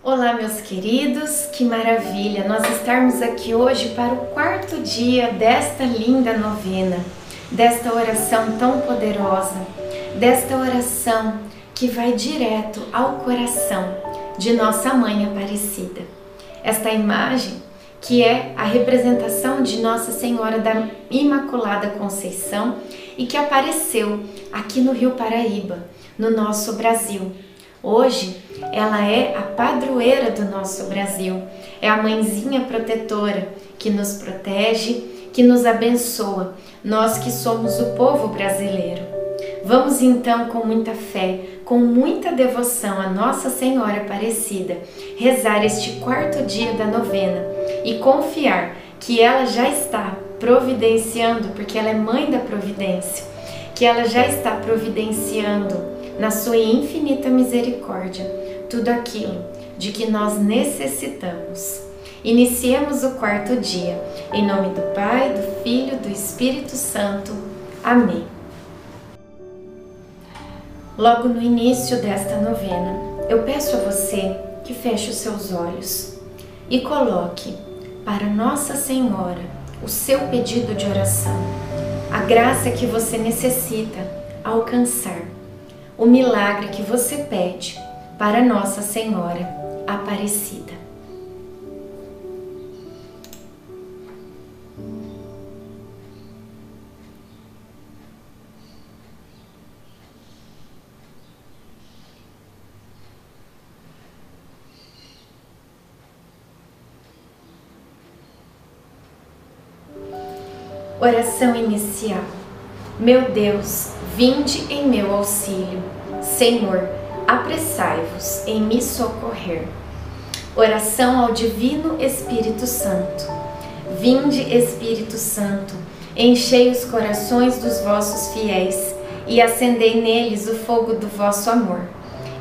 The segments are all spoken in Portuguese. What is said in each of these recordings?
Olá, meus queridos, que maravilha nós estarmos aqui hoje para o quarto dia desta linda novena, desta oração tão poderosa, desta oração que vai direto ao coração de nossa mãe Aparecida. Esta imagem que é a representação de Nossa Senhora da Imaculada Conceição e que apareceu aqui no Rio Paraíba, no nosso Brasil. Hoje ela é a padroeira do nosso Brasil, é a mãezinha protetora que nos protege, que nos abençoa, nós que somos o povo brasileiro. Vamos então, com muita fé, com muita devoção a Nossa Senhora Aparecida, rezar este quarto dia da novena e confiar que ela já está providenciando, porque ela é mãe da providência, que ela já está providenciando na sua infinita misericórdia, tudo aquilo de que nós necessitamos. Iniciemos o quarto dia, em nome do Pai, do Filho, do Espírito Santo. Amém. Logo no início desta novena, eu peço a você que feche os seus olhos e coloque para Nossa Senhora o seu pedido de oração, a graça que você necessita alcançar o milagre que você pede para Nossa Senhora Aparecida. Oração inicial. Meu Deus, Vinde em meu auxílio. Senhor, apressai-vos em me socorrer. Oração ao Divino Espírito Santo. Vinde, Espírito Santo, enchei os corações dos vossos fiéis e acendei neles o fogo do vosso amor.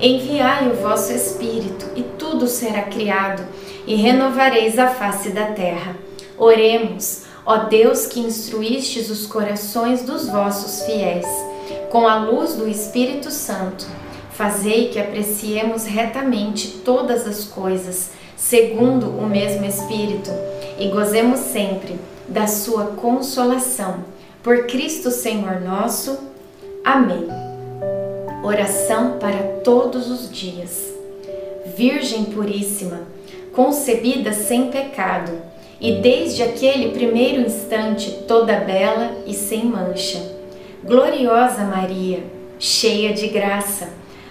Enviai o vosso Espírito, e tudo será criado, e renovareis a face da terra. Oremos, ó Deus que instruístes os corações dos vossos fiéis com a luz do Espírito Santo, fazei que apreciemos retamente todas as coisas, segundo o mesmo Espírito, e gozemos sempre da sua consolação. Por Cristo Senhor nosso. Amém. Oração para todos os dias. Virgem Puríssima, concebida sem pecado, e desde aquele primeiro instante toda bela e sem mancha. Gloriosa Maria, cheia de graça,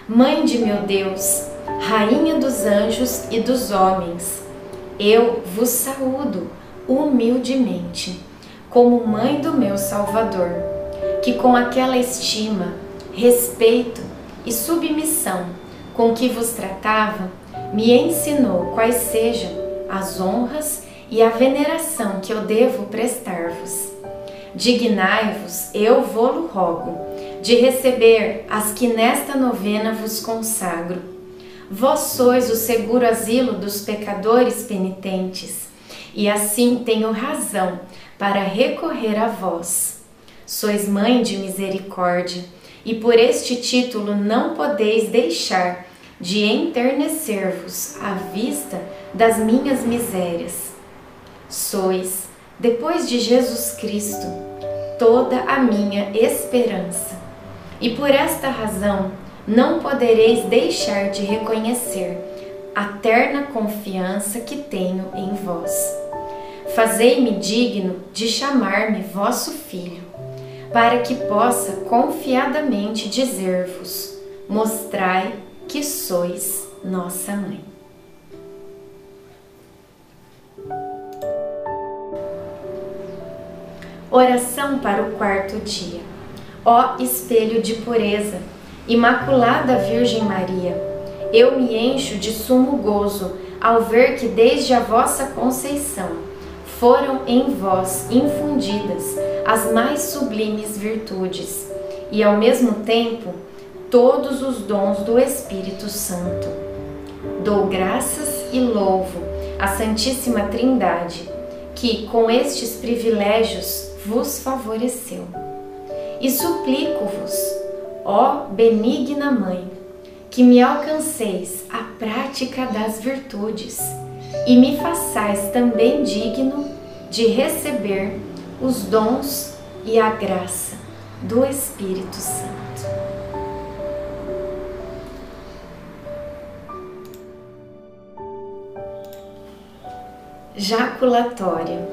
Mãe de meu Deus, Rainha dos anjos e dos homens, eu vos saúdo humildemente, como Mãe do meu Salvador, que com aquela estima, respeito e submissão com que vos tratava, me ensinou quais sejam as honras e a veneração que eu devo prestar-vos dignai-vos, eu vou-lo rogo, de receber as que nesta novena vos consagro. Vós sois o seguro asilo dos pecadores penitentes, e assim tenho razão para recorrer a vós. Sois mãe de misericórdia, e por este título não podeis deixar de enternecer-vos à vista das minhas misérias. Sois depois de Jesus Cristo, toda a minha esperança. E por esta razão não podereis deixar de reconhecer a terna confiança que tenho em vós. Fazei-me digno de chamar-me vosso filho, para que possa confiadamente dizer-vos: mostrai que sois nossa mãe. Oração para o quarto dia. Ó espelho de pureza, Imaculada Virgem Maria, eu me encho de sumo gozo ao ver que desde a vossa conceição foram em vós infundidas as mais sublimes virtudes e ao mesmo tempo todos os dons do Espírito Santo. Dou graças e louvo a Santíssima Trindade, que com estes privilégios vos favoreceu. E suplico-vos, ó benigna Mãe, que me alcanceis a prática das virtudes e me façais também digno de receber os dons e a graça do Espírito Santo. Jaculatório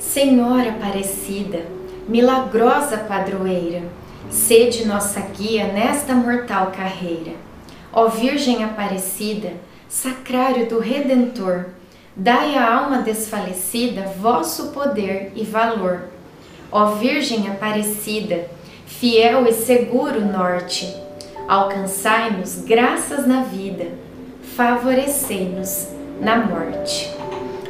Senhora Aparecida, milagrosa padroeira, sede nossa guia nesta mortal carreira. Ó Virgem Aparecida, sacrário do Redentor, dai à alma desfalecida vosso poder e valor. Ó Virgem Aparecida, fiel e seguro norte, alcançai-nos graças na vida, favorecei-nos na morte.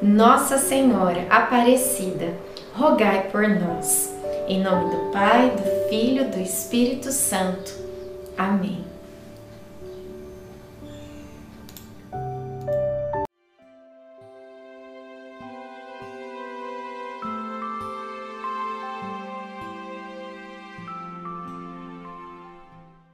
Nossa Senhora Aparecida, rogai por nós. Em nome do Pai, do Filho, do Espírito Santo. Amém.